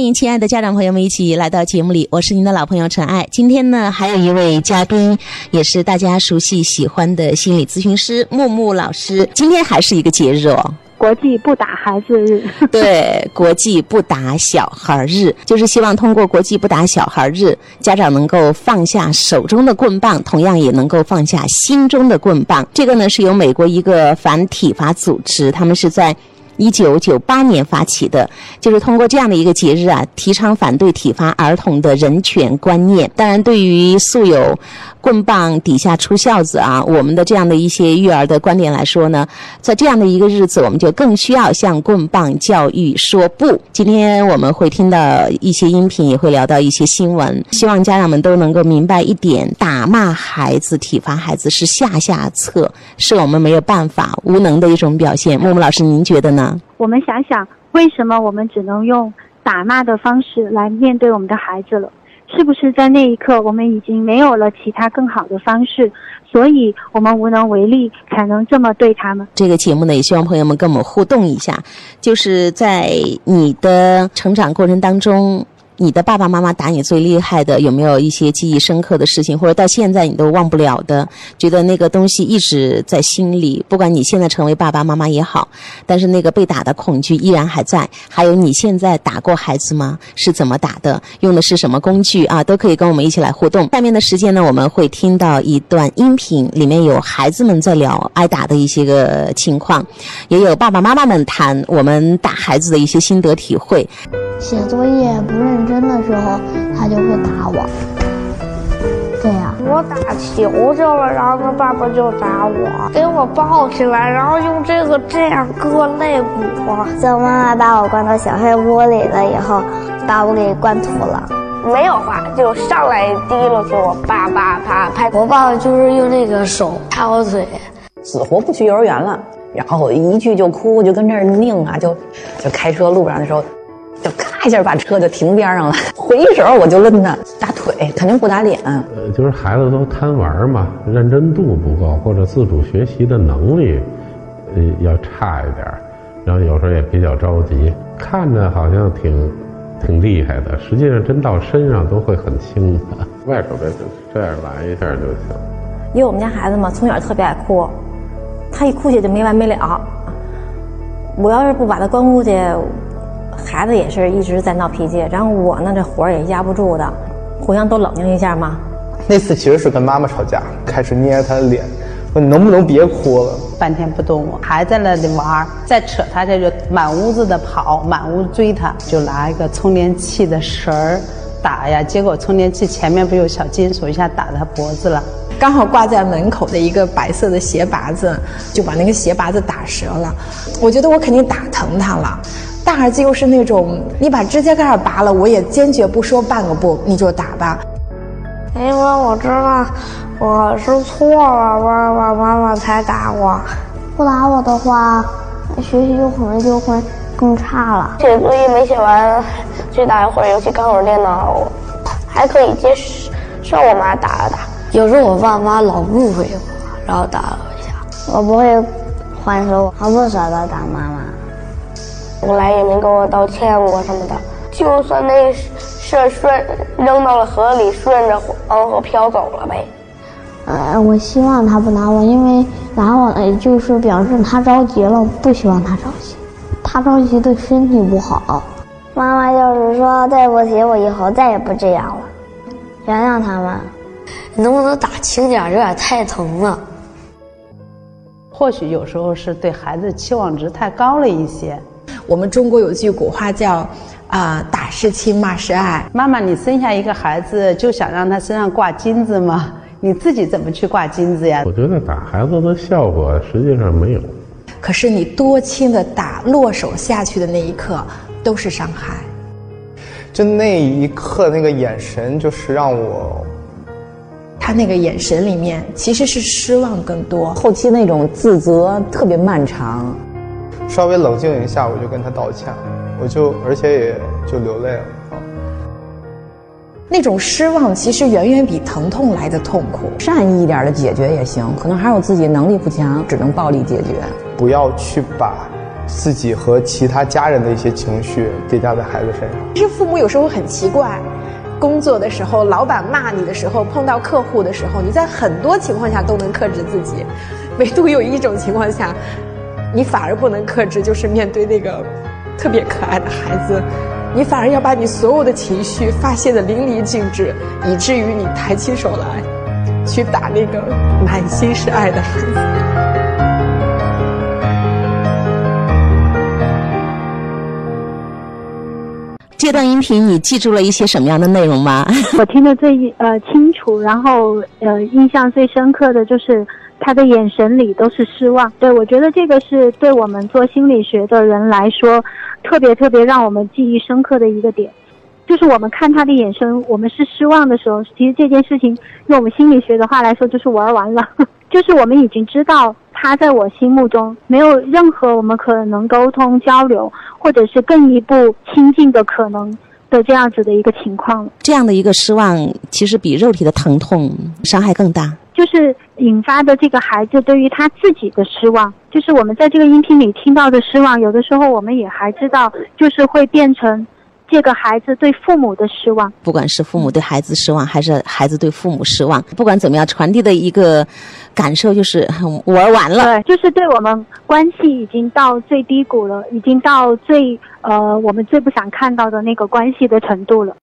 欢迎亲爱的家长朋友们一起来到节目里，我是您的老朋友陈爱。今天呢，还有一位嘉宾，也是大家熟悉喜欢的心理咨询师木木老师。今天还是一个节日哦，国际不打孩子日。对，国际不打小孩日，就是希望通过国际不打小孩日，家长能够放下手中的棍棒，同样也能够放下心中的棍棒。这个呢，是由美国一个反体罚组织，他们是在。一九九八年发起的，就是通过这样的一个节日啊，提倡反对体罚儿童的人权观念。当然，对于素有“棍棒底下出孝子”啊，我们的这样的一些育儿的观点来说呢，在这样的一个日子，我们就更需要向棍棒教育说不。今天我们会听到一些音频，也会聊到一些新闻，希望家长们都能够明白一点：打骂孩子、体罚孩子是下下策，是我们没有办法、无能的一种表现。木木老师，您觉得呢？我们想想，为什么我们只能用打骂的方式来面对我们的孩子了？是不是在那一刻，我们已经没有了其他更好的方式，所以我们无能为力，才能这么对他们？这个节目呢，也希望朋友们跟我们互动一下，就是在你的成长过程当中。你的爸爸妈妈打你最厉害的，有没有一些记忆深刻的事情，或者到现在你都忘不了的？觉得那个东西一直在心里，不管你现在成为爸爸妈妈也好，但是那个被打的恐惧依然还在。还有你现在打过孩子吗？是怎么打的？用的是什么工具啊？都可以跟我们一起来互动。下面的时间呢，我们会听到一段音频，里面有孩子们在聊挨打的一些个情况，也有爸爸妈妈们谈我们打孩子的一些心得体会。写作业不认真的时候，他就会打我。这样，我打球去了，然后他爸爸就打我，给我抱起来，然后用这个这样割肋骨。在我妈妈把我关到小黑屋里了以后，把我给关吐了。没有话，就上来第一路就我爸爸啪拍。我爸爸就是用那个手插我嘴，死活不去幼儿园了，然后一去就哭，就跟这儿拧啊，就就开车路上的时候。就咔一下把车就停边上了，回手我就抡他打腿，肯定不打脸。呃，就是孩子都贪玩嘛，认真度不够，或者自主学习的能力，呃，要差一点然后有时候也比较着急，看着好像挺挺厉害的，实际上真到身上都会很轻的。外手别这样来一下就行。因为我们家孩子嘛，从小特别爱哭，他一哭起就没完没了。我要是不把他关屋去。孩子也是一直在闹脾气，然后我呢这火也压不住的，互相都冷静一下嘛。那次其实是跟妈妈吵架，开始捏她的脸，说你能不能别哭了？半天不动，我还在那里玩，再扯他这就满屋子的跑，满屋追他，就拿一个充电器的绳儿打呀，结果充电器前面不有小金属，一下打他脖子了，刚好挂在门口的一个白色的鞋拔子，就把那个鞋拔子打折了。我觉得我肯定打疼他了。大儿子又是那种，你把指甲盖拔了，我也坚决不说半个不，你就打吧。因为我知道我是错了，爸爸妈妈才打我。不打我的话，学习可能就会更差了。写作业没写完，去打一会儿游戏，看会儿电脑，还可以接受我妈打了打。有时候我爸妈老误会我，然后打了我一下。我不会还手，我不舍得打妈妈。从来也没跟我道歉过什么的，就算那事顺扔到了河里，顺着黄河飘走了呗。呃，我希望他不拿我，因为拿我就是表示他着急了，不希望他着急，他着急对身体不好。妈妈就是说对不起，我以后再也不这样了，原谅他们。你能不能打轻点？有点太疼了。或许有时候是对孩子期望值太高了一些。我们中国有句古话叫“啊，打是亲，骂是爱”。妈妈，你生下一个孩子就想让他身上挂金子吗？你自己怎么去挂金子呀？我觉得打孩子的效果实际上没有。可是你多轻的打，落手下去的那一刻都是伤害。就那一刻，那个眼神就是让我……他那个眼神里面其实是失望更多，后期那种自责特别漫长。稍微冷静一下，我就跟他道歉，我就而且也就流泪了啊。那种失望其实远远比疼痛来的痛苦。善意一点的解决也行，可能还有自己能力不强，只能暴力解决。不要去把自己和其他家人的一些情绪叠加在孩子身上。其实父母有时候很奇怪，工作的时候，老板骂你的时候，碰到客户的时候，你在很多情况下都能克制自己，唯独有一种情况下，你反而不能克制，就是面对那个特别可爱的孩子，你反而要把你所有的情绪发泄的淋漓尽致，以至于你抬起手来去打那个满心是爱的孩子。这段音频你记住了一些什么样的内容吗？我听得最呃清楚，然后呃印象最深刻的就是他的眼神里都是失望。对我觉得这个是对我们做心理学的人来说，特别特别让我们记忆深刻的一个点，就是我们看他的眼神，我们是失望的时候，其实这件事情用我们心理学的话来说，就是玩完了，就是我们已经知道。他在我心目中没有任何我们可能沟通交流，或者是更一步亲近的可能的这样子的一个情况了。这样的一个失望，其实比肉体的疼痛伤害更大。就是引发的这个孩子对于他自己的失望，就是我们在这个音频里听到的失望，有的时候我们也还知道，就是会变成。这个孩子对父母的失望，不管是父母对孩子失望，还是孩子对父母失望，不管怎么样，传递的一个感受就是玩完了。对，就是对我们关系已经到最低谷了，已经到最呃我们最不想看到的那个关系的程度了。